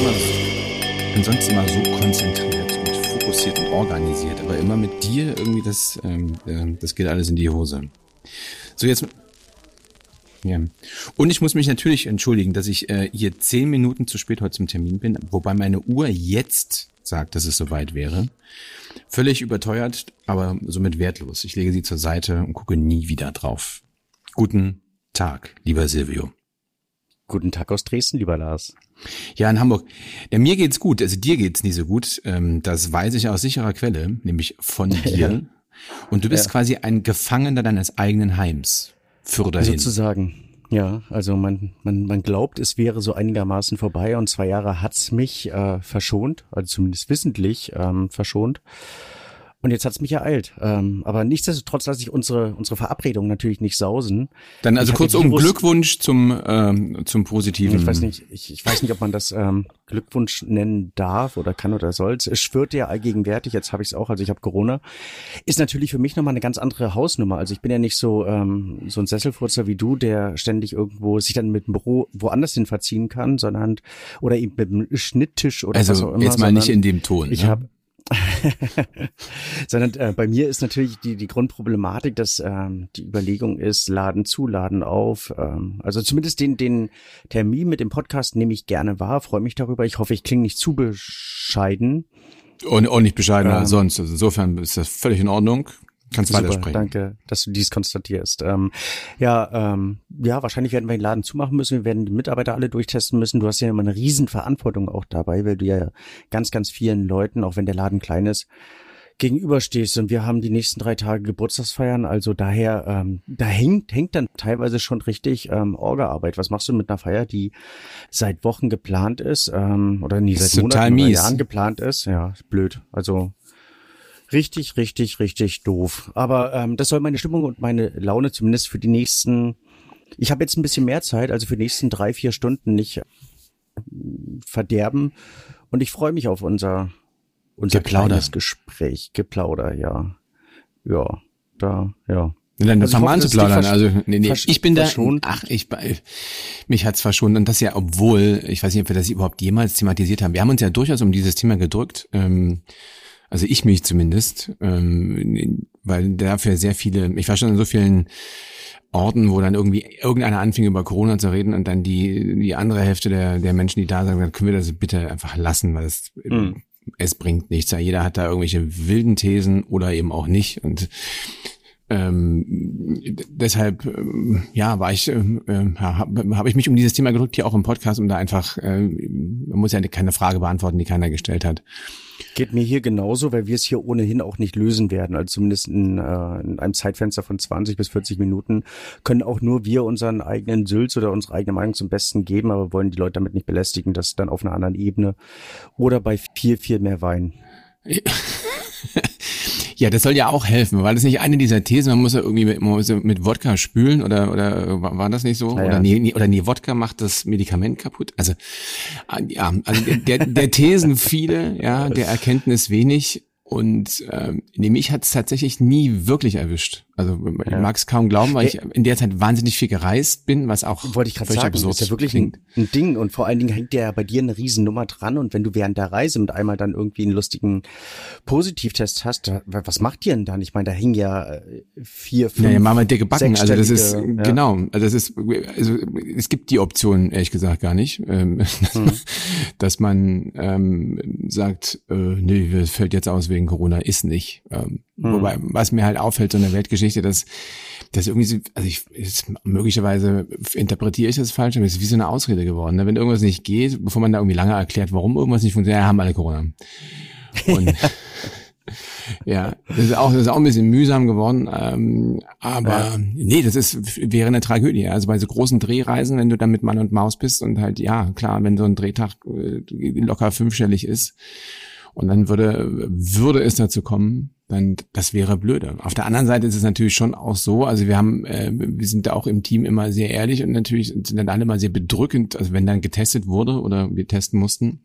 immer, bin sonst immer so konzentriert und fokussiert und organisiert, aber immer mit dir irgendwie das, ähm, äh, das geht alles in die Hose. So jetzt. Ja. Und ich muss mich natürlich entschuldigen, dass ich äh, hier zehn Minuten zu spät heute zum Termin bin, wobei meine Uhr jetzt sagt, dass es soweit wäre. Völlig überteuert, aber somit wertlos. Ich lege sie zur Seite und gucke nie wieder drauf. Guten Tag, lieber Silvio. Guten Tag aus Dresden, lieber Lars. Ja, in Hamburg. Ja, mir geht's gut, also dir geht's nie so gut. Ähm, das weiß ich aus sicherer Quelle, nämlich von dir. Und du bist ja. quasi ein Gefangener deines eigenen Heims. Für dahin. Sozusagen. Ja, also man, man, man glaubt, es wäre so einigermaßen vorbei und zwei Jahre hat's mich äh, verschont, also zumindest wissentlich ähm, verschont. Und jetzt hat's mich ereilt. Ähm, aber nichtsdestotrotz lasse ich unsere, unsere Verabredung natürlich nicht sausen. Dann also kurz um Glückwunsch zum, ähm, zum Positiven. Ich weiß nicht, ich, ich weiß nicht, ob man das ähm, Glückwunsch nennen darf oder kann oder soll. Es schwört ja allgegenwärtig, jetzt habe ich es auch, also ich habe Corona. Ist natürlich für mich nochmal eine ganz andere Hausnummer. Also ich bin ja nicht so, ähm, so ein Sesselfurzer wie du, der ständig irgendwo sich dann mit dem Büro woanders hin verziehen kann, sondern oder eben mit dem Schnitttisch oder also was auch immer. Jetzt mal nicht in dem Ton. Ich ne? habe Sondern äh, bei mir ist natürlich die, die Grundproblematik, dass ähm, die Überlegung ist, Laden zu, Laden auf. Ähm, also zumindest den, den Termin mit dem Podcast nehme ich gerne wahr, freue mich darüber. Ich hoffe, ich klinge nicht zu bescheiden. Und, und nicht bescheidener ähm, als sonst. Also insofern ist das völlig in Ordnung. Kannst Super, weitersprechen. Danke, dass du dies konstatierst. Ähm, ja, ähm, ja, wahrscheinlich werden wir den Laden zumachen müssen. Wir werden die Mitarbeiter alle durchtesten müssen. Du hast ja immer eine Riesenverantwortung auch dabei, weil du ja ganz, ganz vielen Leuten, auch wenn der Laden klein ist, gegenüberstehst. Und wir haben die nächsten drei Tage Geburtstagsfeiern. Also daher, ähm, da hängt, hängt dann teilweise schon richtig ähm, Orga-Arbeit. Was machst du mit einer Feier, die seit Wochen geplant ist? Ähm, oder nie seit Monaten Jahren geplant ist? Ja, blöd. Also Richtig, richtig, richtig doof. Aber ähm, das soll meine Stimmung und meine Laune zumindest für die nächsten. Ich habe jetzt ein bisschen mehr Zeit, also für die nächsten drei, vier Stunden nicht äh, verderben. Und ich freue mich auf unser unser Geplauder. kleines Gespräch. Geplauder, ja. Ja, da, ja. Dann also zu plaudern. Also nee, nee, ich bin da. Verschont. Ach, ich mich hat's verschont und das ja, obwohl ich weiß nicht, ob wir das überhaupt jemals thematisiert haben. Wir haben uns ja durchaus um dieses Thema gedrückt. Ähm, also ich mich zumindest, ähm, weil dafür sehr viele, ich war schon an so vielen Orten, wo dann irgendwie irgendeiner anfing über Corona zu reden und dann die die andere Hälfte der der Menschen, die da sagen, können wir das bitte einfach lassen, weil es mhm. es bringt nichts. Ja, jeder hat da irgendwelche wilden Thesen oder eben auch nicht und ähm, deshalb ähm, ja war ich äh, habe hab ich mich um dieses Thema gedrückt hier auch im Podcast um da einfach äh, man muss ja keine Frage beantworten die keiner gestellt hat Geht mir hier genauso, weil wir es hier ohnehin auch nicht lösen werden. Also zumindest in, äh, in einem Zeitfenster von 20 bis 40 Minuten können auch nur wir unseren eigenen Sülz oder unsere eigene Meinung zum Besten geben, aber wollen die Leute damit nicht belästigen, das dann auf einer anderen Ebene oder bei viel, viel mehr Wein. Ja, das soll ja auch helfen. War das nicht eine dieser Thesen, man muss ja irgendwie mit, mit Wodka spülen oder oder war das nicht so? Ja, oder nee, oder nee, Wodka macht das Medikament kaputt. Also ah, ja, also der, der Thesen viele, ja, der Erkenntnis wenig. Und ähm, nee, mich hat es tatsächlich nie wirklich erwischt. Also ja. ich mag es kaum glauben, weil ich in der Zeit wahnsinnig viel gereist bin, was auch wollte ich gerade sagen, ist ja wirklich ein, ein, Ding und vor allen Dingen hängt ja bei dir eine Riesennummer dran und wenn du während der Reise mit einmal dann irgendwie einen lustigen Positivtest hast, was macht ihr denn dann? Ich meine, da hängen ja äh, vier, fünf, ja, machen wir dicke Backen. Also das ist ja. genau, also das ist also es gibt die Option ehrlich gesagt gar nicht, ähm, hm. dass man ähm, sagt, äh, nee, fällt jetzt aus wegen Corona, ist nicht. Ähm, hm. Wobei, was mir halt auffällt so in der Weltgeschichte, dass, dass irgendwie so, also ich, ist, möglicherweise interpretiere ich das falsch, aber es ist wie so eine Ausrede geworden. Ne? Wenn irgendwas nicht geht, bevor man da irgendwie lange erklärt, warum irgendwas nicht funktioniert, ja, haben alle Corona. Und ja, das ist auch, das ist auch ein bisschen mühsam geworden. Ähm, aber ja. nee, das ist, wäre eine Tragödie. Also bei so großen Drehreisen, wenn du dann mit Mann und Maus bist und halt, ja, klar, wenn so ein Drehtag äh, locker fünfstellig ist und dann würde, würde es dazu kommen, dann das wäre blöde. Auf der anderen Seite ist es natürlich schon auch so, also wir haben, äh, wir sind da auch im Team immer sehr ehrlich und natürlich sind dann alle mal sehr bedrückend, also wenn dann getestet wurde oder wir testen mussten,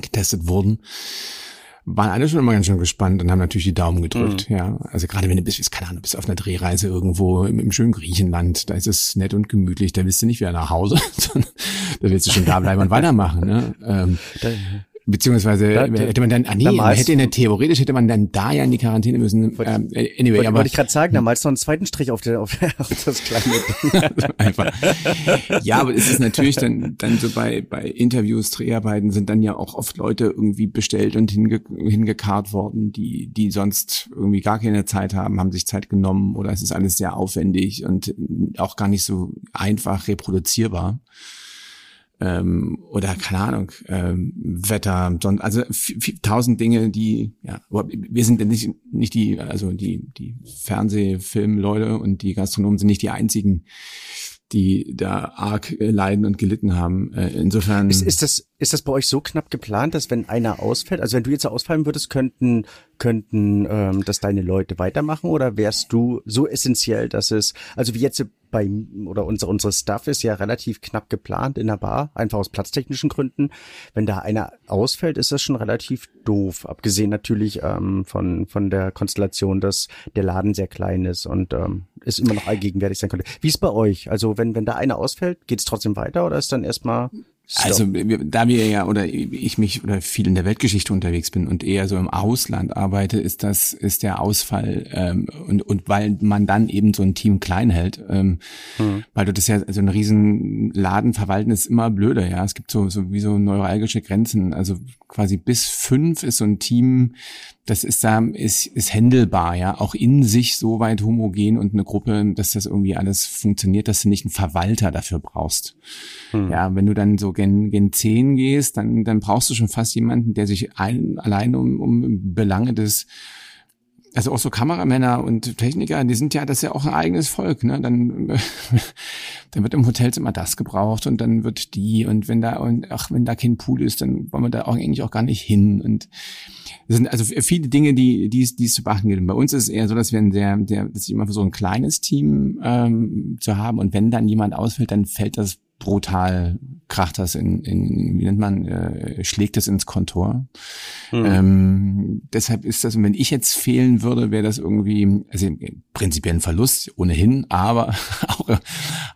getestet wurden, waren alle schon immer ganz schön gespannt und haben natürlich die Daumen gedrückt, mhm. ja. Also gerade wenn du bist, keine Ahnung, bist auf einer Drehreise irgendwo im, im, schönen Griechenland, da ist es nett und gemütlich, da willst du nicht wieder nach Hause, da willst du schon da bleiben und weitermachen. Ne? Ähm, Beziehungsweise da, hätte man dann, ah nee, man hätte in der, theoretisch hätte man dann da ja in die Quarantäne müssen. Ähm, anyway, wollte, aber wollte ich gerade sagen, da malst du noch einen zweiten Strich auf, der, auf, auf das kleine. Einfach. Ja, aber es ist natürlich dann, dann so bei, bei Interviews, Dreharbeiten sind dann ja auch oft Leute irgendwie bestellt und hinge, hingekarrt worden, die, die sonst irgendwie gar keine Zeit haben, haben sich Zeit genommen oder es ist alles sehr aufwendig und auch gar nicht so einfach reproduzierbar ähm, oder keine Ahnung, ähm, Wetter, also tausend Dinge, die, ja, wir sind nicht, nicht die, also die, die Fernsehfilmleute und die Gastronomen sind nicht die einzigen, die da arg leiden und gelitten haben. Äh, insofern. Ist, ist das, ist das bei euch so knapp geplant, dass wenn einer ausfällt, also wenn du jetzt ausfallen würdest, könnten, könnten ähm, das deine Leute weitermachen oder wärst du so essentiell, dass es, also wie jetzt bei oder unser unsere Stuff ist ja relativ knapp geplant in der Bar, einfach aus platztechnischen Gründen. Wenn da einer ausfällt, ist das schon relativ doof. Abgesehen natürlich ähm, von von der Konstellation, dass der Laden sehr klein ist und ähm, ist immer noch allgegenwärtig sein könnte. Wie ist bei euch? Also wenn wenn da einer ausfällt, geht es trotzdem weiter oder ist dann erstmal Stop. Also da wir ja oder ich mich oder viel in der Weltgeschichte unterwegs bin und eher so im Ausland arbeite, ist das ist der Ausfall ähm, und und weil man dann eben so ein Team klein hält, ähm, mhm. weil du das ja so ein riesen Laden verwalten ist immer blöder, ja. Es gibt so so wie so neuralgische Grenzen, also quasi bis fünf ist so ein Team das ist da, ist, ist händelbar, ja, auch in sich so weit homogen und eine Gruppe, dass das irgendwie alles funktioniert, dass du nicht einen Verwalter dafür brauchst. Hm. Ja, wenn du dann so gen, gen 10 gehst, dann, dann brauchst du schon fast jemanden, der sich ein, allein um, um Belange des also auch so Kameramänner und Techniker, die sind ja, das ist ja auch ein eigenes Volk, ne? Dann, dann wird im Hotelzimmer das gebraucht und dann wird die und wenn da und ach, wenn da kein Pool ist, dann wollen wir da auch eigentlich auch gar nicht hin und das sind also viele Dinge, die, die, die es zu beachten gilt. Bei uns ist es eher so, dass wir ein sehr, der, dass ich immer versuche, ein kleines Team ähm, zu haben. Und wenn dann jemand ausfällt, dann fällt das brutal kracht das in, in wie nennt man, äh, schlägt das ins Kontor. Mhm. Ähm, deshalb ist das, wenn ich jetzt fehlen würde, wäre das irgendwie, also prinzipiell ein Verlust ohnehin, aber auch,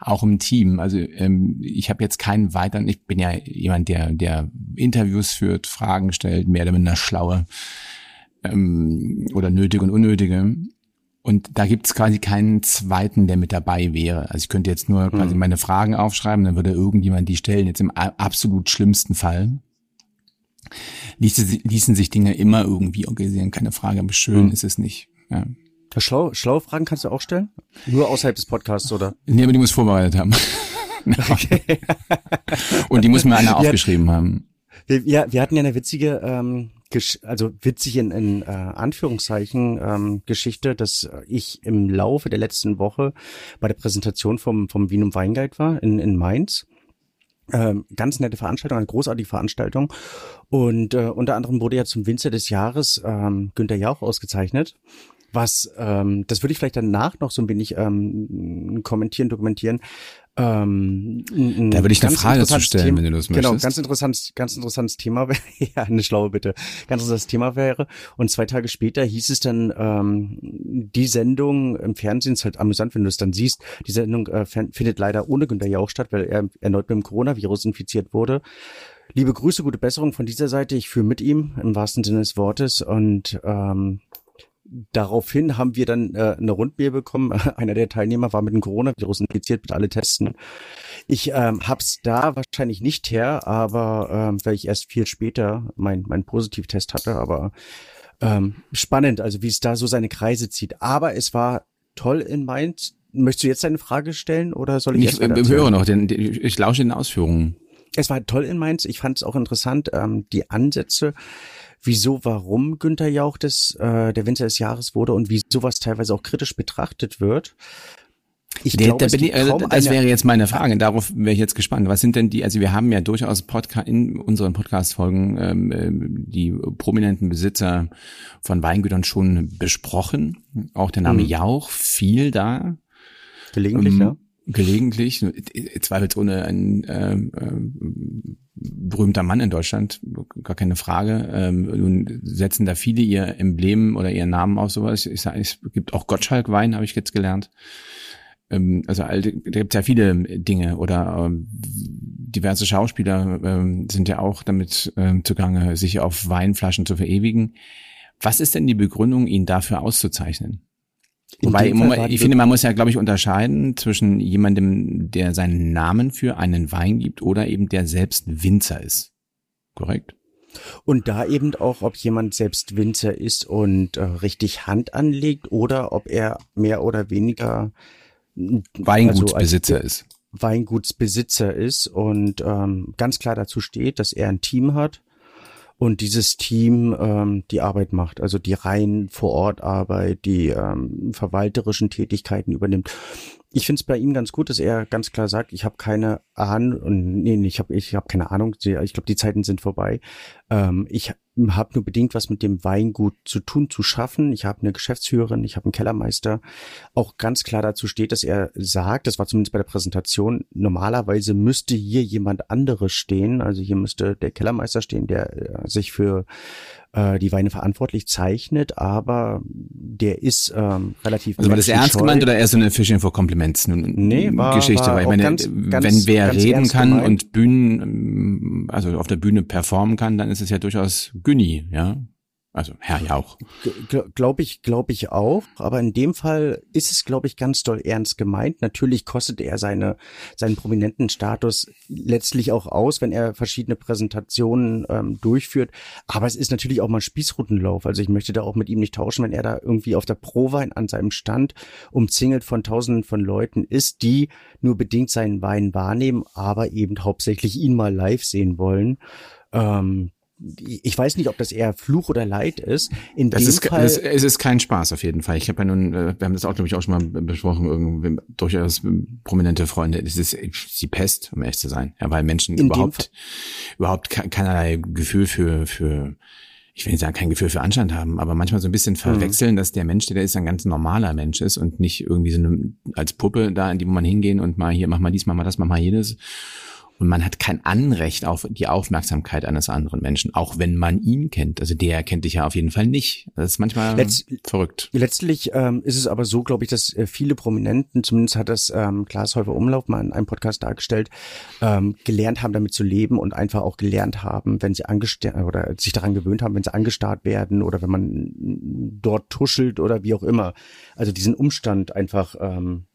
auch im Team. Also ähm, ich habe jetzt keinen weiteren, ich bin ja jemand, der, der Interviews führt, Fragen stellt, mehr oder minder schlaue ähm, oder nötige und unnötige. Und da gibt's quasi keinen zweiten, der mit dabei wäre. Also ich könnte jetzt nur quasi hm. meine Fragen aufschreiben, dann würde irgendjemand die stellen. Jetzt im absolut schlimmsten Fall ließe, ließen sich Dinge immer irgendwie organisieren. Keine Frage, aber schön hm. ist es nicht. Ja. Schlau, schlaue Fragen kannst du auch stellen? Nur außerhalb des Podcasts, oder? Nee, aber die muss vorbereitet haben. Okay. Und die muss mir einer aufgeschrieben haben. Wir, wir, wir hatten ja eine witzige ähm, also witzig in, in äh, Anführungszeichen ähm, Geschichte, dass ich im Laufe der letzten Woche bei der Präsentation vom, vom Wien und Weinguide war in, in Mainz. Ähm, ganz nette Veranstaltung, eine großartige Veranstaltung. Und äh, unter anderem wurde ja zum Winzer des Jahres ähm, Günter Jauch ausgezeichnet. Was, ähm, das würde ich vielleicht danach noch so ein wenig ähm, kommentieren, dokumentieren, ähm, da würde ich eine Frage zu stellen, Thema, wenn du das genau, möchtest. Genau, ganz interessantes, ganz interessantes Thema wäre, ja, eine schlaue Bitte, ganz interessantes Thema wäre. Und zwei Tage später hieß es dann, ähm, die Sendung im Fernsehen ist halt amüsant, wenn du es dann siehst. Die Sendung äh, findet leider ohne Günter Jauch statt, weil er erneut mit dem Coronavirus infiziert wurde. Liebe Grüße, gute Besserung von dieser Seite. Ich fühle mit ihm im wahrsten Sinne des Wortes und ähm, daraufhin haben wir dann äh, eine Rundmail bekommen. Einer der Teilnehmer war mit dem Coronavirus infiziert, mit alle testen. Ich ähm, hab's da wahrscheinlich nicht her, aber ähm, weil ich erst viel später mein mein Positivtest hatte. Aber ähm, spannend, also wie es da so seine Kreise zieht. Aber es war toll in Mainz. Möchtest du jetzt eine Frage stellen oder soll ich, ich Ich höre noch, denn ich lausche den Ausführungen. Es war toll in Mainz. Ich fand es auch interessant, ähm, die Ansätze wieso, warum Günther Jauch des, äh, der Winter des Jahres wurde und wie sowas teilweise auch kritisch betrachtet wird. Ich glaube, da ich, also das wäre jetzt meine Frage. Darauf wäre ich jetzt gespannt. Was sind denn die? Also wir haben ja durchaus Podcast in unseren Podcast-Folgen ähm, äh, die prominenten Besitzer von Weingütern schon besprochen. Auch der Name mhm. Jauch fiel da. Gelegentlich, ähm, ja. Gelegentlich, zweifelsohne ein äh, äh, berühmter Mann in Deutschland, gar keine Frage. Ähm, nun setzen da viele ihr Emblem oder ihren Namen auf sowas. Ich sage, es gibt auch Gottschalk Wein, habe ich jetzt gelernt. ähm, also da gibt es ja viele Dinge oder ähm, diverse Schauspieler ähm, sind ja auch damit ähm, zugange, sich auf Weinflaschen zu verewigen. Was ist denn die Begründung, ihn dafür auszuzeichnen? Wobei, ich finde, man muss ja, glaube ich, unterscheiden zwischen jemandem, der seinen Namen für einen Wein gibt oder eben der selbst Winzer ist. Korrekt? Und da eben auch, ob jemand selbst Winzer ist und äh, richtig Hand anlegt oder ob er mehr oder weniger Weingutsbesitzer also ist. Weingutsbesitzer ist und ähm, ganz klar dazu steht, dass er ein Team hat und dieses Team ähm, die Arbeit macht, also die rein vor Ort Arbeit, die ähm, verwalterischen Tätigkeiten übernimmt. Ich finde es bei ihm ganz gut, dass er ganz klar sagt, ich habe keine Ahnung, nee, ich habe ich hab keine Ahnung, ich glaube, die Zeiten sind vorbei. Ähm, ich habe nur bedingt was mit dem Weingut zu tun, zu schaffen. Ich habe eine Geschäftsführerin, ich habe einen Kellermeister. Auch ganz klar dazu steht, dass er sagt, das war zumindest bei der Präsentation, normalerweise müsste hier jemand anderes stehen. Also hier müsste der Kellermeister stehen, der äh, sich für äh, die Weine verantwortlich zeichnet, aber der ist ähm, relativ. Also war das ernst gemeint oder eher so eine Fishing for Compliments nee, war, Geschichte? War weil ich meine, ganz, wenn wer reden kann gemeint. und Bühnen, also auf der Bühne performen kann, dann ist es ja durchaus Günni, ja. Also Herr Jauch. Glaube ich, glaube ich auch. Aber in dem Fall ist es, glaube ich, ganz doll ernst gemeint. Natürlich kostet er seine, seinen prominenten Status letztlich auch aus, wenn er verschiedene Präsentationen ähm, durchführt. Aber es ist natürlich auch mal Spießrutenlauf. Also ich möchte da auch mit ihm nicht tauschen, wenn er da irgendwie auf der Prowein an seinem Stand umzingelt von tausenden von Leuten ist, die nur bedingt seinen Wein wahrnehmen, aber eben hauptsächlich ihn mal live sehen wollen. Ähm, ich weiß nicht, ob das eher Fluch oder Leid ist. In das dem ist, Fall, das, es ist kein Spaß auf jeden Fall. Ich habe ja nun, äh, wir haben das auch, glaube ich, auch schon mal besprochen, irgendwie durchaus prominente Freunde. Es ist die Pest, um ehrlich zu sein. Ja, weil Menschen überhaupt, überhaupt keinerlei Gefühl für, für, ich will nicht sagen, kein Gefühl für Anstand haben, aber manchmal so ein bisschen mhm. verwechseln, mhm. dass der Mensch, der da ist, ein ganz normaler Mensch ist und nicht irgendwie so eine, als Puppe da, in die wo man hingehen und mal hier, mach mal dies, mach mal das, mach mal jedes und man hat kein Anrecht auf die Aufmerksamkeit eines anderen Menschen, auch wenn man ihn kennt. Also der kennt dich ja auf jeden Fall nicht. Das ist manchmal Letz verrückt. Letztlich ähm, ist es aber so, glaube ich, dass äh, viele Prominenten, zumindest hat das ähm, Klaas Häufer Umlauf mal in einem Podcast dargestellt, ähm, gelernt haben, damit zu leben und einfach auch gelernt haben, wenn sie angestarrt oder sich daran gewöhnt haben, wenn sie angestarrt werden oder wenn man dort tuschelt oder wie auch immer. Also diesen Umstand einfach ähm,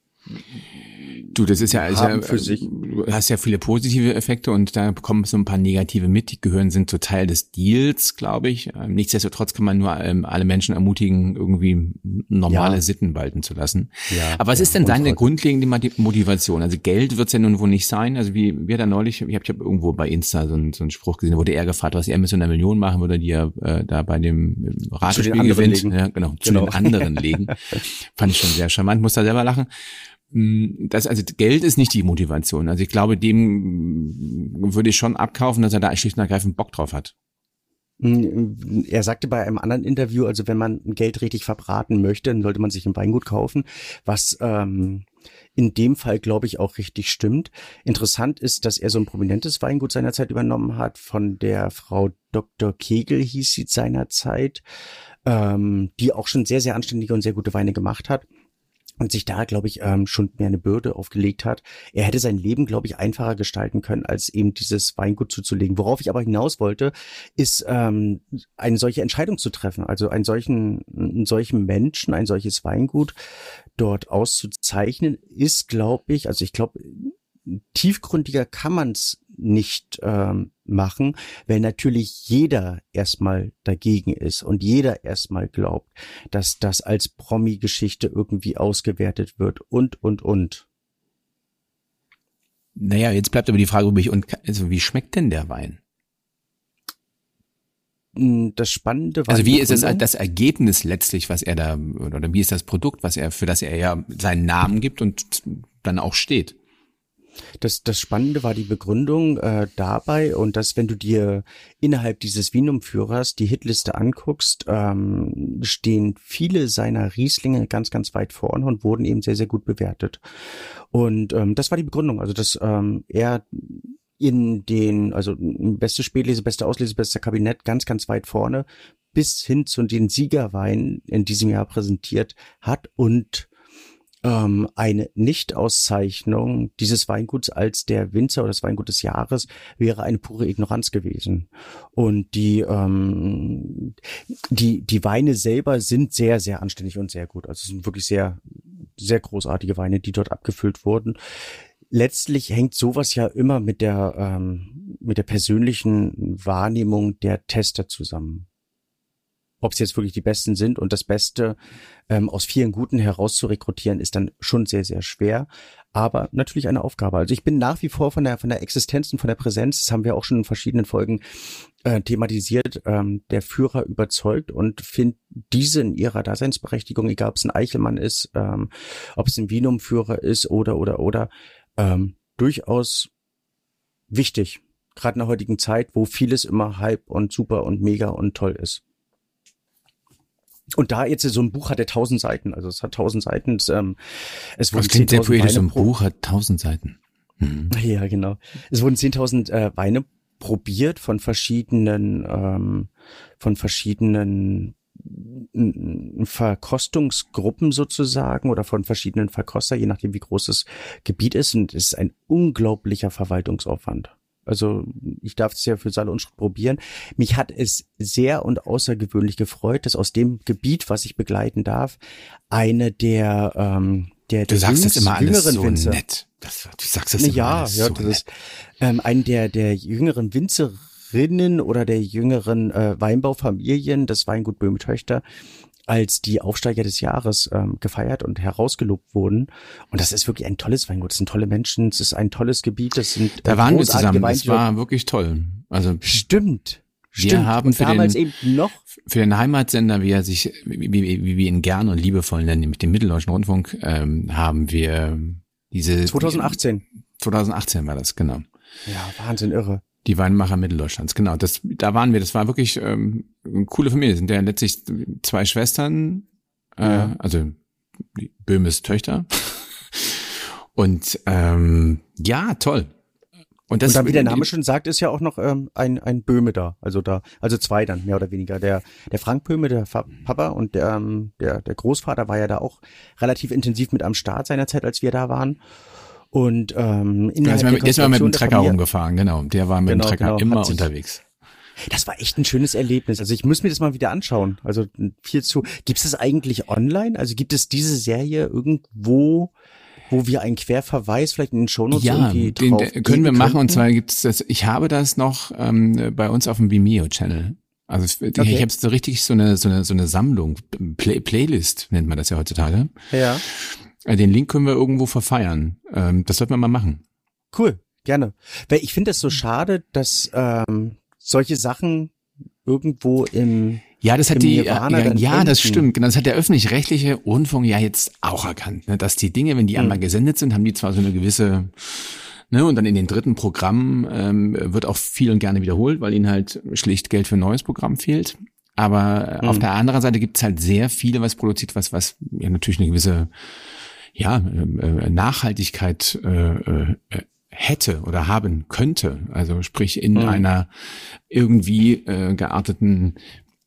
Du, das ist ja, ist ja für sich. du hast ja viele positive Effekte und da kommen so ein paar negative mit, die gehören, sind so Teil des Deals, glaube ich. Ähm, nichtsdestotrotz kann man nur ähm, alle Menschen ermutigen, irgendwie normale ja. Sitten walten zu lassen. Ja, Aber was ja, ist denn seine grundlegende Motivation? Also Geld wird es ja nun wohl nicht sein. Also wie wir da neulich, ich habe hab irgendwo bei Insta so, ein, so einen Spruch gesehen, da wurde er gefragt, was er mit so einer Million machen würde, die er äh, da bei dem Ratespiel gewinnt. Ja, genau, zu genau. den anderen legen. Fand ich schon sehr charmant, muss da selber lachen. Mm, das, also Geld ist nicht die Motivation. Also ich glaube, dem würde ich schon abkaufen, dass er da schlicht und ergreifend Bock drauf hat. Mm, er sagte bei einem anderen Interview, also wenn man Geld richtig verbraten möchte, dann sollte man sich ein Weingut kaufen, was ähm, in dem Fall, glaube ich, auch richtig stimmt. Interessant ist, dass er so ein prominentes Weingut seinerzeit übernommen hat, von der Frau Dr. Kegel hieß sie seinerzeit, ähm, die auch schon sehr, sehr anständige und sehr gute Weine gemacht hat und sich da, glaube ich, ähm, schon mehr eine Bürde aufgelegt hat. Er hätte sein Leben, glaube ich, einfacher gestalten können, als eben dieses Weingut zuzulegen. Worauf ich aber hinaus wollte, ist ähm, eine solche Entscheidung zu treffen. Also einen solchen, einen solchen Menschen, ein solches Weingut dort auszuzeichnen, ist, glaube ich, also ich glaube, tiefgründiger kann man es nicht ähm, machen, weil natürlich jeder erstmal dagegen ist und jeder erstmal glaubt, dass das als Promi-Geschichte irgendwie ausgewertet wird und, und, und. Naja, jetzt bleibt aber die Frage übrig, und also wie schmeckt denn der Wein? Hm, das Spannende war. Also wie ist es das Ergebnis letztlich, was er da, oder wie ist das Produkt, was er, für das er ja seinen Namen gibt und dann auch steht? Das, das Spannende war die Begründung äh, dabei und dass, wenn du dir innerhalb dieses Wienumführers die Hitliste anguckst, ähm, stehen viele seiner Rieslinge ganz, ganz weit vorne und wurden eben sehr, sehr gut bewertet. Und ähm, das war die Begründung, also dass ähm, er in den, also beste Spätlese, beste Auslese, bester Kabinett ganz, ganz weit vorne bis hin zu den Siegerweinen in diesem Jahr präsentiert hat und ähm, eine Nichtauszeichnung dieses Weinguts als der Winzer oder das Weingut des Jahres wäre eine pure Ignoranz gewesen. Und die, ähm, die, die Weine selber sind sehr, sehr anständig und sehr gut. Also es sind wirklich sehr, sehr großartige Weine, die dort abgefüllt wurden. Letztlich hängt sowas ja immer mit der, ähm, mit der persönlichen Wahrnehmung der Tester zusammen ob es jetzt wirklich die Besten sind und das Beste ähm, aus vielen Guten heraus zu rekrutieren, ist dann schon sehr, sehr schwer. Aber natürlich eine Aufgabe. Also ich bin nach wie vor von der, von der Existenz und von der Präsenz, das haben wir auch schon in verschiedenen Folgen äh, thematisiert, ähm, der Führer überzeugt und finde diese in ihrer Daseinsberechtigung, egal ob es ein Eichelmann ist, ähm, ob es ein Vinum-Führer ist oder, oder, oder, ähm, durchaus wichtig. Gerade in der heutigen Zeit, wo vieles immer Hype und super und mega und toll ist. Und da jetzt so ein Buch hat er tausend Seiten, also es hat tausend Seiten. Es, ähm, es wurden das klingt sehr poetisch, so ein Buch hat tausend Seiten. Mhm. Ja, genau. Es wurden zehntausend äh, Weine probiert von verschiedenen, ähm, von verschiedenen Verkostungsgruppen sozusagen oder von verschiedenen Verkoster, je nachdem wie groß das Gebiet ist. Und es ist ein unglaublicher Verwaltungsaufwand. Also ich darf es ja für Saal und Schritt probieren. Mich hat es sehr und außergewöhnlich gefreut, dass aus dem Gebiet, was ich begleiten darf, eine der ähm, der, du der sagst das immer alles so Winzer, nett. Das, du sagst das immer ja, alles ja, so das ist, ähm, ein der der jüngeren Winzerinnen oder der jüngeren äh, Weinbaufamilien, das Weingut Böhme Töchter, als die Aufsteiger des Jahres ähm, gefeiert und herausgelobt wurden. Und das ist wirklich ein tolles Weingut. Das sind tolle Menschen, es ist ein tolles Gebiet. Das sind da waren wir zusammen. Das war wirklich toll. Also stimmt. Wir Stimmt. haben für den, eben noch für den Heimatsender, wie er sich, wie, wie, wie wir ihn gern und liebevoll nennen, mit dem Mitteldeutschen Rundfunk, ähm, haben wir diese 2018. 2018 war das genau. Ja, Wahnsinn, irre. Die Weinmacher Mitteldeutschlands, genau. Das, da waren wir. Das war wirklich ähm, eine coole Familie. Das sind ja letztlich zwei Schwestern, äh, ja. also Böhmes Töchter. Und ähm, ja, toll. Und, das, und dann, wie der Name schon sagt, ist ja auch noch ähm, ein, ein Böhme da. Also da, also zwei dann, mehr oder weniger. Der, der Frank Böhme, der Papa und der, ähm, der, der Großvater war ja da auch relativ intensiv mit am Start seinerzeit, als wir da waren. Und ähm, in der, der ist mal mit dem Trecker rumgefahren, genau. Der war mit genau, dem Trecker genau, immer unterwegs. Das war echt ein schönes Erlebnis. Also ich muss mir das mal wieder anschauen. Also viel zu. Gibt es das eigentlich online? Also gibt es diese Serie irgendwo, wo wir einen Querverweis vielleicht in den Shownotes ja, irgendwie den, den können wir machen. Könnten? Und zwar gibt es das. Ich habe das noch ähm, bei uns auf dem Vimeo Channel. Also okay. ich habe so richtig so eine so eine so eine Sammlung Play Playlist nennt man das ja heutzutage. Ja. Äh, den Link können wir irgendwo verfeiern. Ähm, das sollten wir mal machen. Cool, gerne. Weil ich finde es so schade, dass ähm, solche Sachen irgendwo im ja, das hat die, ja, ja, das stimmt. Genau, das hat der öffentlich-rechtliche Rundfunk ja jetzt auch erkannt, ne, dass die Dinge, wenn die einmal hm. gesendet sind, haben die zwar so eine gewisse, ne, und dann in den dritten Programmen ähm, wird auch viel und gerne wiederholt, weil ihnen halt schlicht Geld für ein neues Programm fehlt. Aber hm. auf der anderen Seite gibt es halt sehr viele, was produziert, was, was ja natürlich eine gewisse ja, ähm, äh, Nachhaltigkeit äh, äh, hätte oder haben könnte. Also sprich in mhm. einer irgendwie äh, gearteten,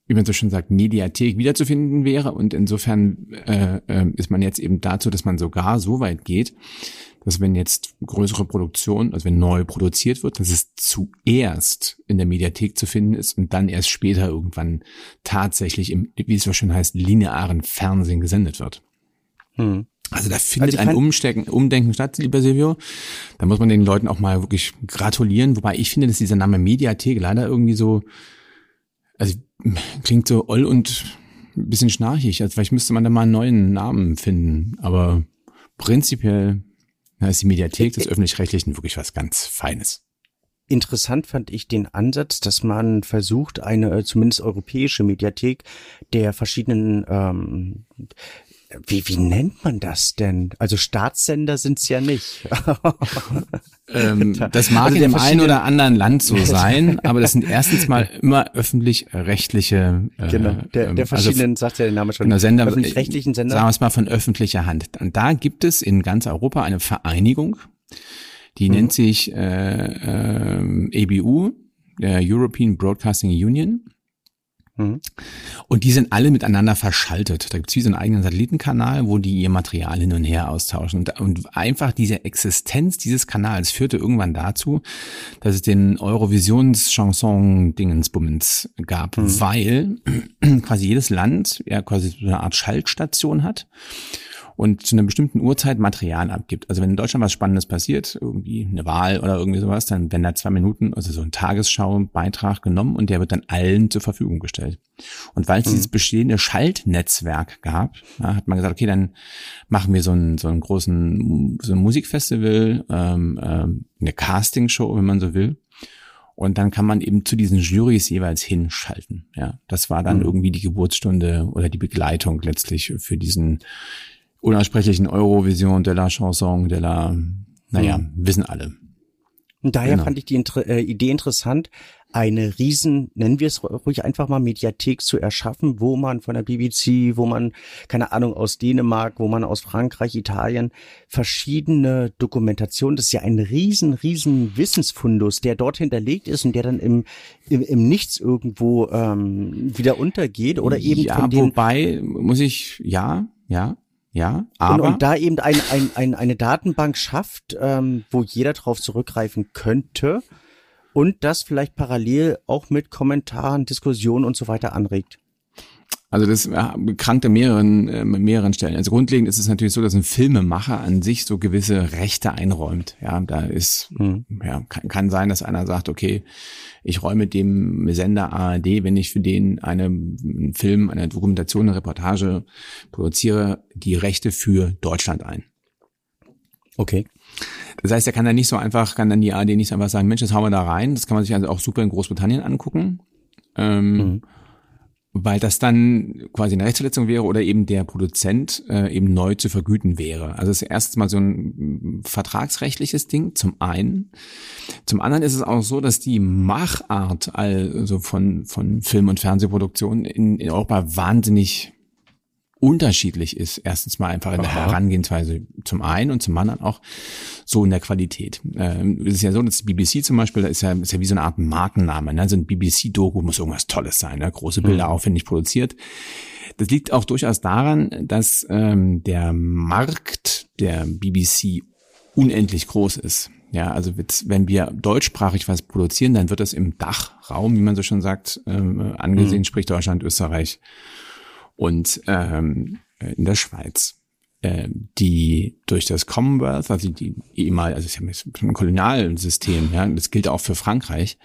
wie man so schon sagt, Mediathek wiederzufinden wäre. Und insofern äh, äh, ist man jetzt eben dazu, dass man sogar so weit geht, dass wenn jetzt größere Produktion, also wenn neu produziert wird, dass es zuerst in der Mediathek zu finden ist und dann erst später irgendwann tatsächlich im, wie es so schön heißt, linearen Fernsehen gesendet wird. Hm. Also da findet also ein Umstecken, Umdenken statt, lieber Silvio. Da muss man den Leuten auch mal wirklich gratulieren. Wobei ich finde, dass dieser Name Mediathek leider irgendwie so, also klingt so oll und ein bisschen schnarchig. Also vielleicht müsste man da mal einen neuen Namen finden. Aber prinzipiell na, ist die Mediathek des Öffentlich-Rechtlichen wirklich was ganz Feines. Interessant fand ich den Ansatz, dass man versucht, eine äh, zumindest europäische Mediathek der verschiedenen ähm, wie, wie nennt man das denn? Also Staatssender sind's ja nicht. ähm, das mag also in dem einen oder anderen Land so sein, aber das sind erstens mal immer öffentlich-rechtliche. Äh, genau, der, der ähm, also verschiedenen, also, sagt ja der Name schon, genau, Sender, öffentlich-rechtlichen Sender. Sagen wir es mal von öffentlicher Hand. Und da gibt es in ganz Europa eine Vereinigung, die mhm. nennt sich äh, äh, EBU, der European Broadcasting Union. Mhm. Und die sind alle miteinander verschaltet. Da gibt es wie so einen eigenen Satellitenkanal, wo die ihr Material hin und her austauschen. Und, und einfach diese Existenz dieses Kanals führte irgendwann dazu, dass es den Eurovisions-Chanson-Dingensbummens gab, mhm. weil quasi jedes Land ja quasi so eine Art Schaltstation hat und zu einer bestimmten Uhrzeit Material abgibt. Also wenn in Deutschland was Spannendes passiert, irgendwie eine Wahl oder irgendwie sowas, dann werden da zwei Minuten, also so ein Tagesschau-Beitrag genommen und der wird dann allen zur Verfügung gestellt. Und weil es mhm. dieses bestehende Schaltnetzwerk gab, ja, hat man gesagt, okay, dann machen wir so einen, so einen großen so ein Musikfestival, ähm, ähm, eine Castingshow, wenn man so will. Und dann kann man eben zu diesen Jurys jeweils hinschalten. Ja, das war dann mhm. irgendwie die Geburtsstunde oder die Begleitung letztlich für diesen unaussprechlichen Eurovision de la Chanson de la, naja, mhm. wissen alle. Und daher genau. fand ich die Inter äh, Idee interessant, eine riesen, nennen wir es ruhig einfach mal Mediathek zu erschaffen, wo man von der BBC, wo man, keine Ahnung, aus Dänemark, wo man aus Frankreich, Italien, verschiedene Dokumentationen, das ist ja ein riesen, riesen Wissensfundus, der dort hinterlegt ist und der dann im, im, im Nichts irgendwo ähm, wieder untergeht oder eben ja, von den... wobei, muss ich, ja, ja, ja, aber und, und da eben ein, ein, ein, eine Datenbank schafft, ähm, wo jeder drauf zurückgreifen könnte und das vielleicht parallel auch mit Kommentaren, Diskussionen und so weiter anregt. Also das krankt an mehreren, äh, mehreren Stellen. Also grundlegend ist es natürlich so, dass ein Filmemacher an sich so gewisse Rechte einräumt. Ja, da ist, mhm. ja, kann, kann sein, dass einer sagt, okay, ich räume dem Sender ARD, wenn ich für den eine, einen Film, eine Dokumentation, eine Reportage produziere, die Rechte für Deutschland ein. Okay. Das heißt, er kann dann nicht so einfach, kann dann die ARD nicht so einfach sagen, Mensch, das hauen wir da rein. Das kann man sich also auch super in Großbritannien angucken. Ähm, mhm weil das dann quasi eine Rechtsverletzung wäre oder eben der Produzent äh, eben neu zu vergüten wäre. Also es ist erstens mal so ein vertragsrechtliches Ding zum einen. Zum anderen ist es auch so, dass die Machart also von, von Film- und Fernsehproduktionen in, in Europa wahnsinnig unterschiedlich ist. Erstens mal einfach in der Aha. Herangehensweise zum einen und zum anderen auch so in der Qualität. Ähm, es ist ja so, dass BBC zum Beispiel, da ist ja, ist ja wie so eine Art Markenname. Ne? So ein BBC-Doku muss irgendwas Tolles sein, ne? große Bilder mhm. aufwendig produziert. Das liegt auch durchaus daran, dass ähm, der Markt der BBC unendlich groß ist. Ja, also wenn wir deutschsprachig was produzieren, dann wird das im Dachraum, wie man so schon sagt, ähm, angesehen, mhm. sprich Deutschland, Österreich und ähm, in der Schweiz, äh, die durch das Commonwealth, also die ehemal, also es ist ja ein Kolonialsystem, ja, das gilt auch für Frankreich,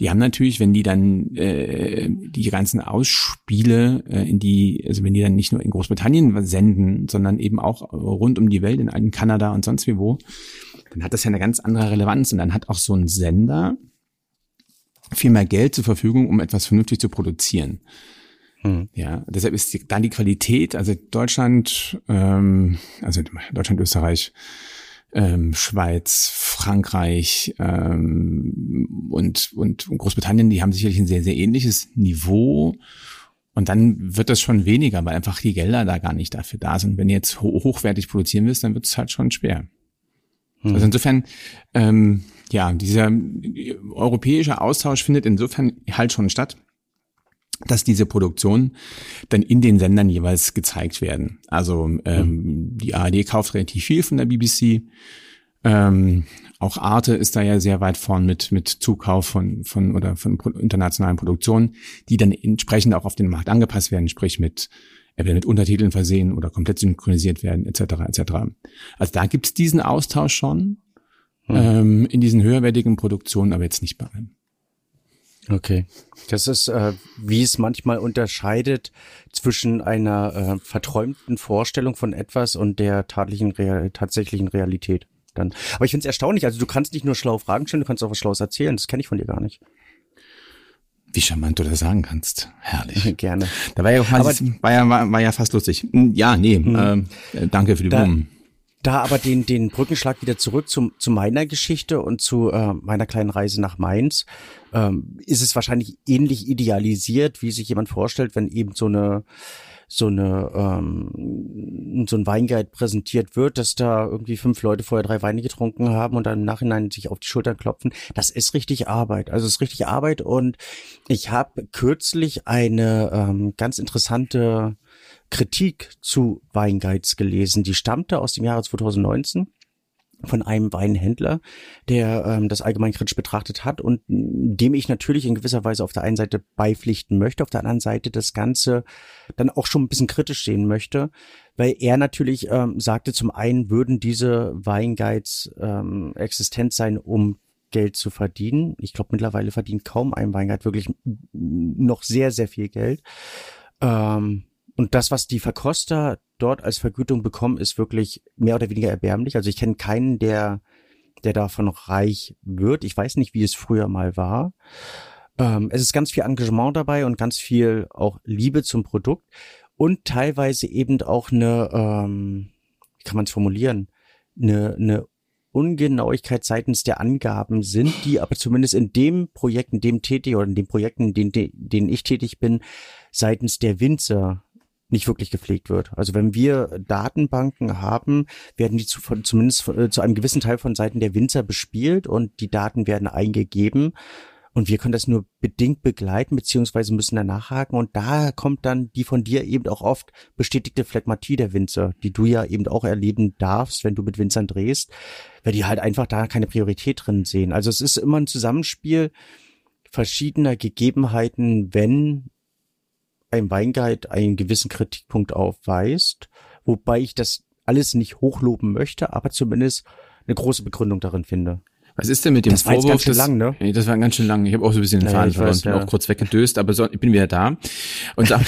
die haben natürlich, wenn die dann äh, die ganzen Ausspiele äh, in die, also wenn die dann nicht nur in Großbritannien senden, sondern eben auch rund um die Welt, in, in Kanada und sonst wie wo, dann hat das ja eine ganz andere Relevanz und dann hat auch so ein Sender viel mehr Geld zur Verfügung, um etwas vernünftig zu produzieren. Mhm. Ja, deshalb ist die, dann die Qualität, also Deutschland, ähm, also Deutschland, Österreich, ähm, Schweiz, Frankreich ähm, und, und Großbritannien, die haben sicherlich ein sehr, sehr ähnliches Niveau. Und dann wird das schon weniger, weil einfach die Gelder da gar nicht dafür da sind. Wenn du jetzt hochwertig produzieren willst, dann wird es halt schon schwer. Mhm. Also insofern, ähm, ja, dieser europäische Austausch findet insofern halt schon statt dass diese Produktionen dann in den Sendern jeweils gezeigt werden. Also ähm, die ARD kauft relativ viel von der BBC. Ähm, auch Arte ist da ja sehr weit vorn mit mit Zukauf von von oder von internationalen Produktionen, die dann entsprechend auch auf den Markt angepasst werden, sprich mit entweder mit Untertiteln versehen oder komplett synchronisiert werden etc. etc. Also da gibt's diesen Austausch schon mhm. ähm, in diesen höherwertigen Produktionen, aber jetzt nicht bei allen. Okay. Das ist, äh, wie es manchmal unterscheidet zwischen einer äh, verträumten Vorstellung von etwas und der tatlichen, Real tatsächlichen Realität. Dann. Aber ich finde es erstaunlich, also du kannst nicht nur schlau Fragen stellen, du kannst auch was Schlaues erzählen. Das kenne ich von dir gar nicht. Wie charmant du das sagen kannst. Herrlich. Gerne. Da war ja, quasi, war ja, war, war ja fast lustig. Hm, ja, nee, mhm. äh, danke für die Blumen. Da aber den, den Brückenschlag wieder zurück zum, zu meiner Geschichte und zu äh, meiner kleinen Reise nach Mainz, ähm, ist es wahrscheinlich ähnlich idealisiert, wie sich jemand vorstellt, wenn eben so eine so eine ähm, so ein Weinguide präsentiert wird, dass da irgendwie fünf Leute vorher drei Weine getrunken haben und dann im Nachhinein sich auf die Schultern klopfen. Das ist richtig Arbeit. Also es ist richtig Arbeit und ich habe kürzlich eine ähm, ganz interessante Kritik zu Weinguides gelesen. Die stammte aus dem Jahre 2019 von einem Weinhändler, der ähm, das allgemein kritisch betrachtet hat und dem ich natürlich in gewisser Weise auf der einen Seite beipflichten möchte, auf der anderen Seite das Ganze dann auch schon ein bisschen kritisch sehen möchte, weil er natürlich ähm, sagte, zum einen würden diese Weinguides ähm, existent sein, um Geld zu verdienen. Ich glaube, mittlerweile verdient kaum ein Weinguide wirklich noch sehr, sehr viel Geld. Ähm, und das, was die Verkoster dort als Vergütung bekommen, ist wirklich mehr oder weniger erbärmlich. Also ich kenne keinen, der, der davon reich wird. Ich weiß nicht, wie es früher mal war. Ähm, es ist ganz viel Engagement dabei und ganz viel auch Liebe zum Produkt und teilweise eben auch eine, ähm, wie kann man es formulieren, eine, eine Ungenauigkeit seitens der Angaben sind, die aber zumindest in dem Projekt, in dem tätig oder in den Projekten, in denen, denen ich tätig bin, seitens der Winzer nicht wirklich gepflegt wird. Also wenn wir Datenbanken haben, werden die zu, von, zumindest äh, zu einem gewissen Teil von Seiten der Winzer bespielt und die Daten werden eingegeben. Und wir können das nur bedingt begleiten, beziehungsweise müssen da nachhaken. Und da kommt dann die von dir eben auch oft bestätigte Phlegmatie der Winzer, die du ja eben auch erleben darfst, wenn du mit Winzern drehst, weil die halt einfach da keine Priorität drin sehen. Also es ist immer ein Zusammenspiel verschiedener Gegebenheiten, wenn ein Weinguide einen gewissen Kritikpunkt aufweist, wobei ich das alles nicht hochloben möchte, aber zumindest eine große Begründung darin finde. Was ist denn mit dem das Vorwurf? War ganz schön lang, ne? Das war ganz schön lang. Ich habe auch so ein bisschen den Faden verloren, bin ja. auch kurz weggedöst, aber so, ich bin wieder da. Und sag,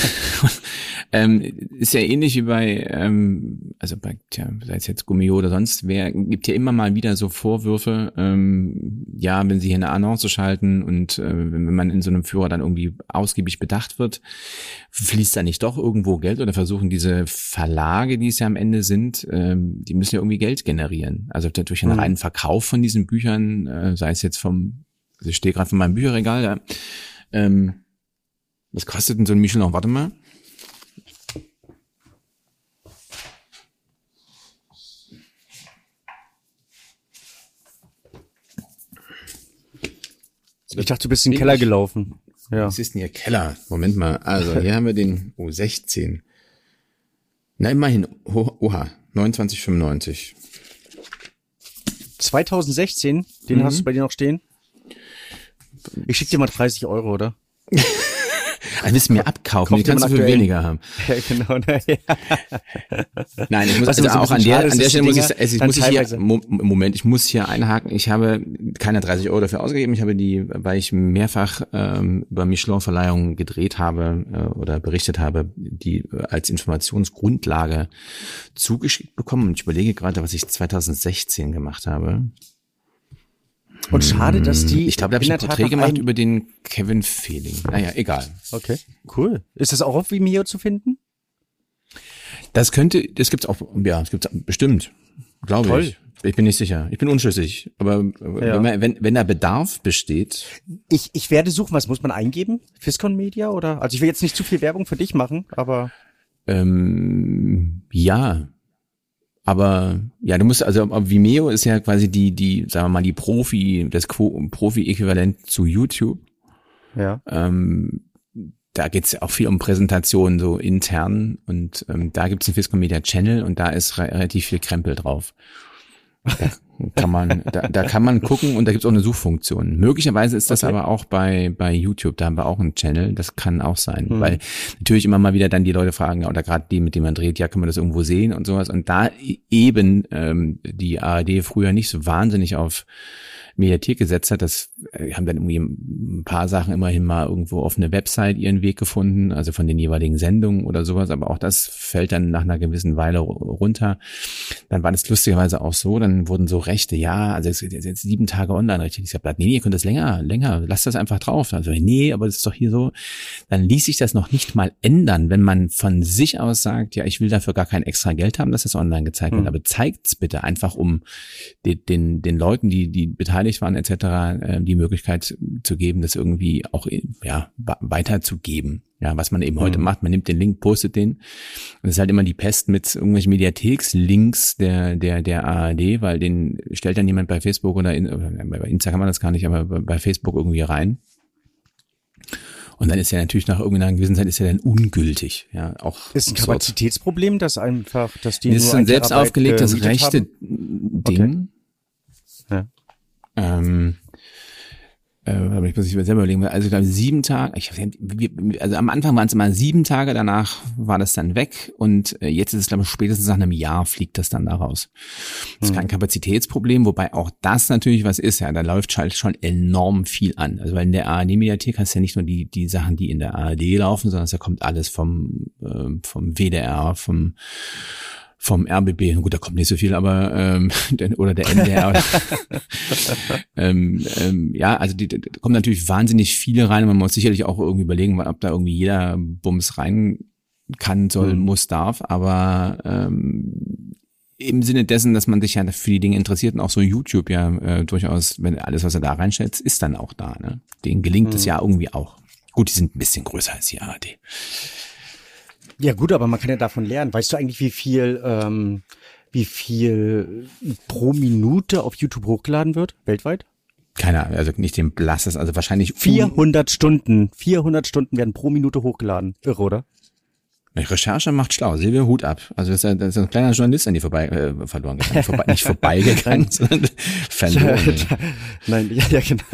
ähm, ist ja ähnlich wie bei, ähm, also bei, tja, sei es jetzt Gummio oder sonst wer, gibt ja immer mal wieder so Vorwürfe, ähm, ja, wenn sie hier eine Annonce schalten und äh, wenn man in so einem Führer dann irgendwie ausgiebig bedacht wird, fließt da nicht doch irgendwo Geld oder versuchen diese Verlage, die es ja am Ende sind, ähm, die müssen ja irgendwie Geld generieren. Also durch einen mhm. reinen Verkauf von diesen Büchern Büchern, äh, sei es jetzt vom, also ich stehe gerade von meinem Bücherregal da, ähm, was kostet denn so ein Michel noch? Warte mal. Ich dachte, du bist in den Keller gelaufen. Ja. Was ist denn hier Keller? Moment mal. Also, hier haben wir den O16. Na, immerhin. Oha, 29,95. 2016, den mhm. hast du bei dir noch stehen? Ich schick dir mal 30 Euro, oder? Also willst du mir abkaufen, die kannst du für weniger haben. Ja, genau. Ne, ja. Nein, ich muss also, also auch an der, an der Stelle muss ich, also ich muss hier, Moment, ich muss hier einhaken. Ich habe keine 30 Euro dafür ausgegeben. Ich habe die, weil ich mehrfach ähm, über Michelin-Verleihungen gedreht habe äh, oder berichtet habe, die als Informationsgrundlage zugeschickt bekommen. Und ich überlege gerade, was ich 2016 gemacht habe. Und schade, dass die. Ich glaube, da habe ich ein Porträt gemacht über den Kevin Fehling. Naja, egal. Okay, cool. Ist das auch auf Vimeo zu finden? Das könnte, das gibt's auch, ja, das gibt's bestimmt, glaube ich. Ich bin nicht sicher. Ich bin unschlüssig. Aber ja. wenn, man, wenn, wenn da Bedarf besteht. Ich, ich werde suchen, was muss man eingeben? Fiscon Media oder? Also ich will jetzt nicht zu viel Werbung für dich machen, aber. Ähm, ja, aber ja, du musst, also Vimeo ist ja quasi die, die, sagen wir mal, die Profi, das Profi-Äquivalent zu YouTube. Ja. Ähm, da geht's ja auch viel um Präsentationen so intern und ähm, da gibt's einen Fiscal Media Channel und da ist re relativ viel Krempel drauf. Da kann man, da, da kann man gucken und da gibt's auch eine Suchfunktion. Möglicherweise ist das okay. aber auch bei, bei YouTube, da haben wir auch einen Channel, das kann auch sein, mhm. weil natürlich immer mal wieder dann die Leute fragen, oder gerade die, mit denen man dreht, ja, kann man das irgendwo sehen und sowas. Und da eben ähm, die ARD früher nicht so wahnsinnig auf Mediathek gesetzt hat. Das äh, haben dann irgendwie ein paar Sachen immerhin mal irgendwo auf eine Website ihren Weg gefunden, also von den jeweiligen Sendungen oder sowas, aber auch das fällt dann nach einer gewissen Weile runter. Dann war das lustigerweise auch so, dann wurden so Rechte, ja, also jetzt, jetzt sieben Tage online richtig. Ich habe nee, nee, ihr könnt das länger, länger, lasst das einfach drauf. Also nee, aber das ist doch hier so. Dann ließ sich das noch nicht mal ändern, wenn man von sich aus sagt, ja, ich will dafür gar kein extra Geld haben, dass das online gezeigt wird, hm. aber zeigt's bitte einfach, um den, den, den Leuten, die, die beteiligt beteiligt waren etc., äh, die Möglichkeit zu geben, das irgendwie auch ja, weiterzugeben. Ja, was man eben mhm. heute macht, man nimmt den Link, postet den. Und das ist halt immer die Pest mit irgendwelchen Mediatheks-Links der, der, der ARD, weil den stellt dann jemand bei Facebook oder, in, oder bei Insta kann man das gar nicht, aber bei Facebook irgendwie rein. Und dann ist er natürlich nach irgendeiner gewissen Zeit ist er dann ungültig. Ja, auch ist ein Kapazitätsproblem, dass einfach, dass die das ist ein selbst aufgelegtes rechte Ding. Okay. Ja. Ähm, äh, ich muss ich mir selber überlegen, also ich glaube sieben Tage, ich, also am Anfang waren es immer sieben Tage, danach war das dann weg und äh, jetzt ist es glaube ich spätestens nach einem Jahr fliegt das dann da raus. Das ist kein mhm. Kapazitätsproblem, wobei auch das natürlich was ist, ja, da läuft halt schon enorm viel an. Also weil in der ARD-Mediathek hast du ja nicht nur die, die Sachen, die in der ARD laufen, sondern da kommt alles vom, äh, vom WDR, vom vom RBB, gut, da kommt nicht so viel, aber ähm, oder der NDR. ähm, ähm, ja, also die, da kommen natürlich wahnsinnig viele rein und man muss sicherlich auch irgendwie überlegen, ob da irgendwie jeder Bums rein kann, soll, mhm. muss, darf, aber ähm, im Sinne dessen, dass man sich ja für die Dinge interessiert und auch so YouTube ja äh, durchaus, wenn alles, was er da reinstellt, ist dann auch da. Ne? Denen gelingt es mhm. ja irgendwie auch. Gut, die sind ein bisschen größer als die ARD. Ja gut, aber man kann ja davon lernen. Weißt du eigentlich, wie viel, ähm, wie viel pro Minute auf YouTube hochgeladen wird, weltweit? Keine Ahnung, also nicht den blasses, also wahrscheinlich 400 Stunden, 400 Stunden werden pro Minute hochgeladen. Irre, oder? Recherche macht schlau. Silvia, Hut ab. Also das ist, ja, das ist ein kleiner Journalist an die vorbei, äh, verloren gegangen. Vorbei, nicht vorbeigegangen, sondern verloren. Nein, ja, ja, genau.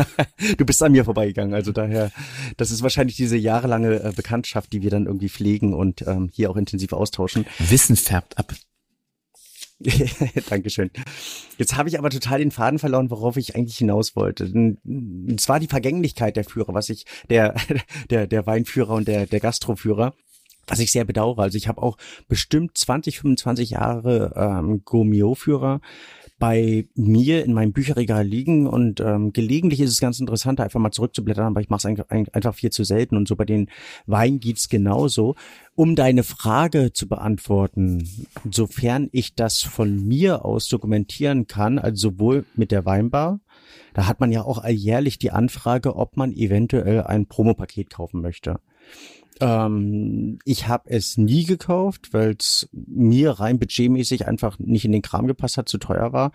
Du bist an mir vorbeigegangen. Also daher, das ist wahrscheinlich diese jahrelange äh, Bekanntschaft, die wir dann irgendwie pflegen und ähm, hier auch intensiv austauschen. Wissen färbt ab. Dankeschön. Jetzt habe ich aber total den Faden verloren, worauf ich eigentlich hinaus wollte. Und zwar die Vergänglichkeit der Führer, was ich, der, der, der Weinführer und der, der Gastroführer was ich sehr bedauere. Also ich habe auch bestimmt 20, 25 Jahre ähm, Gourmet-Führer bei mir in meinem Bücherregal liegen und ähm, gelegentlich ist es ganz interessant, einfach mal zurückzublättern, aber ich mache es einfach viel zu selten und so bei den Wein geht's genauso. Um deine Frage zu beantworten, sofern ich das von mir aus dokumentieren kann, also sowohl mit der Weinbar, da hat man ja auch alljährlich die Anfrage, ob man eventuell ein Promopaket kaufen möchte. Ähm, ich habe es nie gekauft, weil es mir rein budgetmäßig einfach nicht in den Kram gepasst hat, zu teuer war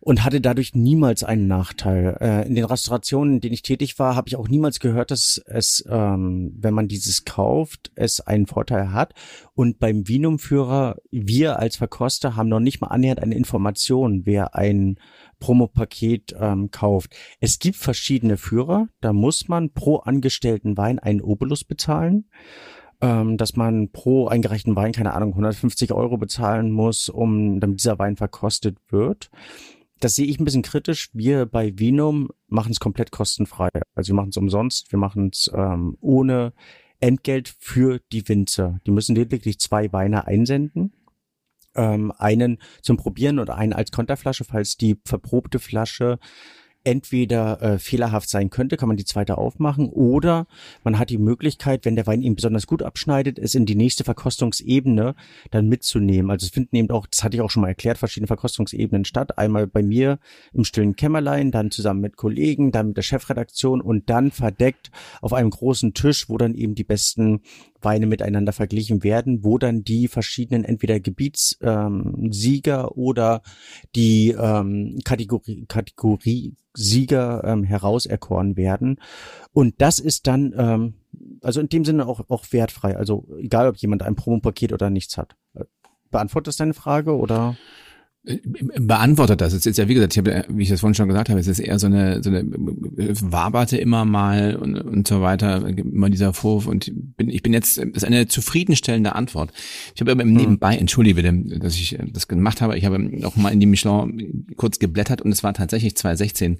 und hatte dadurch niemals einen Nachteil. Äh, in den Restaurationen, in denen ich tätig war, habe ich auch niemals gehört, dass es, ähm, wenn man dieses kauft, es einen Vorteil hat. Und beim Vinumführer, wir als Verkoster haben noch nicht mal annähernd eine Information, wer ein Promopaket ähm, kauft. Es gibt verschiedene Führer, da muss man pro angestellten Wein einen Obolus bezahlen ähm, dass man pro eingereichten Wein, keine Ahnung, 150 Euro bezahlen muss, um damit dieser Wein verkostet wird das sehe ich ein bisschen kritisch. Wir bei Vinum machen es komplett kostenfrei. Also wir machen es umsonst, wir machen es ähm, ohne Entgelt für die Winzer. Die müssen lediglich zwei Weine einsenden. Ähm, einen zum Probieren und einen als Konterflasche, falls die verprobte Flasche entweder äh, fehlerhaft sein könnte, kann man die zweite aufmachen, oder man hat die Möglichkeit, wenn der Wein ihm besonders gut abschneidet, es in die nächste Verkostungsebene dann mitzunehmen. Also es finden eben auch, das hatte ich auch schon mal erklärt, verschiedene Verkostungsebenen statt. Einmal bei mir im stillen Kämmerlein, dann zusammen mit Kollegen, dann mit der Chefredaktion und dann verdeckt auf einem großen Tisch, wo dann eben die besten Weine miteinander verglichen werden, wo dann die verschiedenen entweder Gebietssieger ähm, oder die ähm, Kategorie, Kategorie Sieger ähm, herauserkoren werden. Und das ist dann, ähm, also in dem Sinne auch, auch wertfrei. Also egal, ob jemand ein Promopaket oder nichts hat. Beantwortet das deine Frage oder? Beantwortet das. Es ist ja, wie gesagt, ich habe, wie ich das vorhin schon gesagt habe, es ist eher so eine, so eine waberte immer mal und, und so weiter, immer dieser Vorwurf und bin, ich bin jetzt, das ist eine zufriedenstellende Antwort. Ich habe aber im hm. Nebenbei, entschuldige bitte, dass ich das gemacht habe, ich habe auch mal in die Michelin kurz geblättert und es war tatsächlich 2016,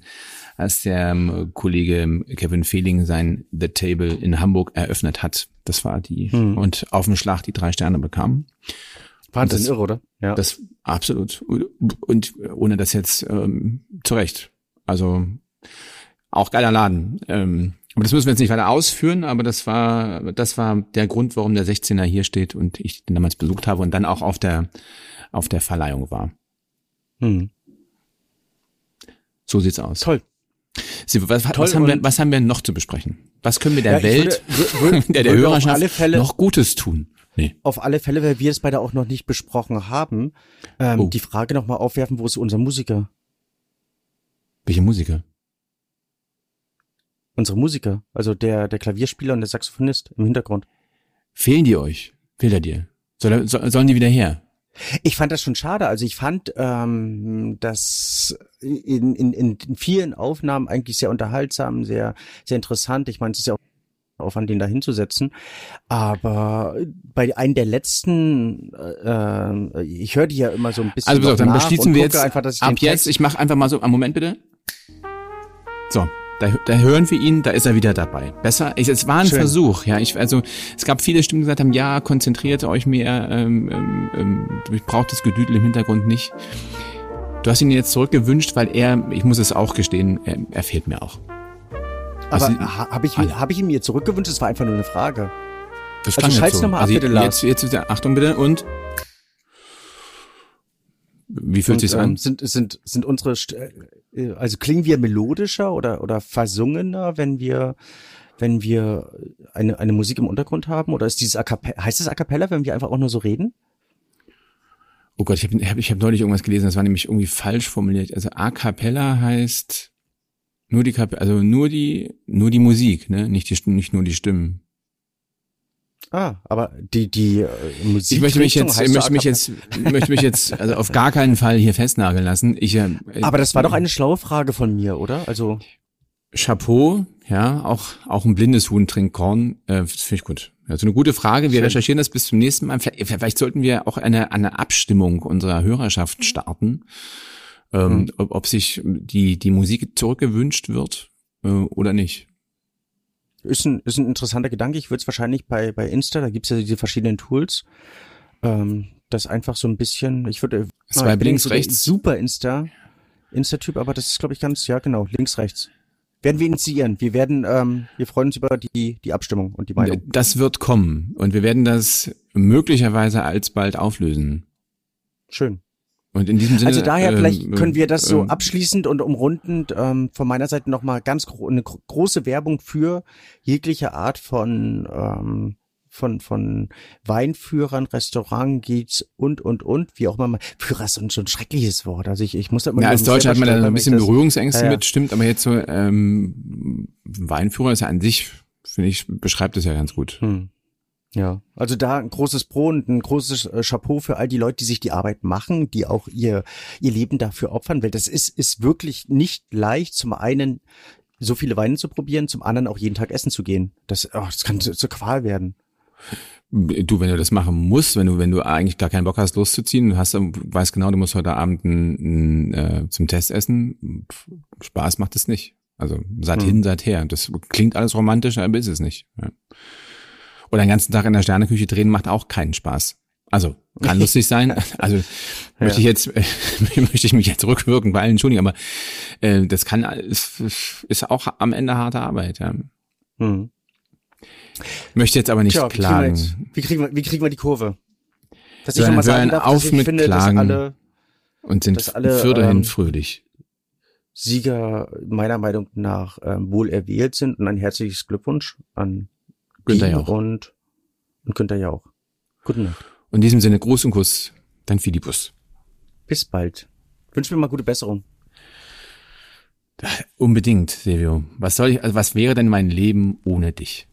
als der ähm, Kollege Kevin Fehling sein The Table in Hamburg eröffnet hat. Das war die, hm. und auf dem Schlag die drei Sterne bekam. Wahnsinn das, irre, oder? Ja. Das absolut. Und ohne das jetzt ähm, zurecht. Also auch geiler Laden. Ähm, aber das müssen wir jetzt nicht weiter ausführen, aber das war, das war der Grund, warum der 16er hier steht und ich den damals besucht habe und dann auch auf der, auf der Verleihung war. Hm. So sieht's aus. Toll. Sie, was, was, haben wir, was haben wir noch zu besprechen? Was können wir der ja, Welt, würde, würde, der, der Hörerschaft Fälle, noch Gutes tun? Nee. Auf alle Fälle, weil wir es beide auch noch nicht besprochen haben, ähm, oh. die Frage nochmal aufwerfen, wo ist unser Musiker? Welche Musiker? Unsere Musiker, also der, der Klavierspieler und der Saxophonist im Hintergrund. Fehlen die euch? Fehlt er dir? Soll, sollen die wieder her? Ich fand das schon schade. Also ich fand, ähm, das in, in, in vielen Aufnahmen eigentlich sehr unterhaltsam, sehr, sehr interessant. Ich meine, es ist ja auch Aufwand, den da hinzusetzen. Aber bei einem der letzten, äh, ich höre die ja immer so ein bisschen. Also auf, dann beschließen wir jetzt einfach, dass ich ab jetzt, ich mache einfach mal so, einen Moment bitte. So, da, da hören wir ihn, da ist er wieder dabei. Besser, ich, es war ein Schön. Versuch, ja. Ich, also es gab viele Stimmen, die gesagt haben, ja, konzentriert euch mehr, ähm, ähm, ähm ich brauche das Gedüdel im Hintergrund nicht. Du hast ihn jetzt zurückgewünscht, weil er, ich muss es auch gestehen, er, er fehlt mir auch. Aber habe ich, hab ich ihm mir zurückgewünscht? Das war einfach nur eine Frage. Das also schalt's so. nochmal ab, also bitte, Lars. Jetzt, jetzt, Achtung bitte und wie fühlt und, sich's an? Ähm, sind, sind, sind unsere, äh, also klingen wir melodischer oder, oder versungener, wenn wir, wenn wir eine, eine Musik im Untergrund haben? Oder ist dieses A cappella, heißt es A cappella, wenn wir einfach auch nur so reden? Oh Gott, ich habe hab, ich hab neulich irgendwas gelesen, das war nämlich irgendwie falsch formuliert. Also A cappella heißt nur die Kap also nur die, nur die Musik, ne? Nicht die, nicht nur die Stimmen. Ah, aber die die äh, Musik. Ich möchte mich jetzt, ich möchte mich jetzt, möchte mich jetzt also auf gar keinen Fall hier festnageln lassen. Ich. Äh, aber das war doch eine schlaue Frage von mir, oder? Also. Chapeau, ja, auch auch ein blindes Huhn trinkt Korn, äh, finde ich gut. Also eine gute Frage. Wir Schön. recherchieren das bis zum nächsten Mal. Vielleicht, vielleicht sollten wir auch eine eine Abstimmung unserer Hörerschaft starten, ähm, mhm. ob, ob sich die die Musik zurückgewünscht wird äh, oder nicht. Ist ein, ist ein interessanter Gedanke. Ich würde es wahrscheinlich bei, bei Insta, da gibt's ja diese verschiedenen Tools, ähm, das einfach so ein bisschen, ich würde Zwei links, rechts. Super Insta, Insta-Typ, aber das ist, glaube ich, ganz, ja genau, links, rechts. Werden wir initiieren. Wir werden, ähm, wir freuen uns über die, die Abstimmung und die Meinung. Das wird kommen. Und wir werden das möglicherweise alsbald auflösen. Schön. Und in diesem Sinne, also daher vielleicht ähm, können wir das so ähm, abschließend und umrundend ähm, von meiner Seite nochmal ganz gro eine gro große Werbung für jegliche Art von ähm, von von Weinführern, Restaurantgeeks und und und wie auch immer. Führer ist so ein, so ein schreckliches Wort. Also ich ich muss da mal ja, als Deutscher hat man da ein bisschen Berührungsängste ja, ja. mit, stimmt. Aber jetzt so ähm, Weinführer ist ja an sich finde ich beschreibt es ja ganz gut. Hm. Ja, also da ein großes Pro und ein großes äh, Chapeau für all die Leute, die sich die Arbeit machen, die auch ihr, ihr Leben dafür opfern, weil das ist, ist wirklich nicht leicht, zum einen so viele Weine zu probieren, zum anderen auch jeden Tag essen zu gehen. Das, oh, das kann zur Qual werden. Du, wenn du das machen musst, wenn du, wenn du eigentlich gar keinen Bock hast, loszuziehen, du hast, weißt genau, du musst heute Abend ein, ein, äh, zum Test essen, Spaß macht es nicht. Also seit hm. hin, seit her. Das klingt alles romantisch, aber ist es nicht. Ja. Oder den ganzen Tag in der Sterneküche drehen macht auch keinen Spaß. Also kann lustig sein. Also ja. möchte ich jetzt äh, möchte ich mich jetzt rückwirken bei allen entschuldigen, aber äh, das kann ist, ist auch am Ende harte Arbeit. Ja. Hm. Möchte jetzt aber nicht Tja, klagen. Wie kriegen, wir, wie, kriegen wir, wie kriegen wir die Kurve? Dass so, ich nochmal sagen darf, auf mit finde, Klagen alle, und sind alle, fürderhin ähm, fröhlich. Sieger meiner Meinung nach ähm, wohl erwählt sind und ein herzliches Glückwunsch an Günther Jauch. Und, und Günther Jauch. Guten Nacht. Und in diesem Sinne, Gruß und Kuss, dein Philippus. Bis bald. Wünsch mir mal gute Besserung. Unbedingt, Silvio. Was soll ich, also was wäre denn mein Leben ohne dich?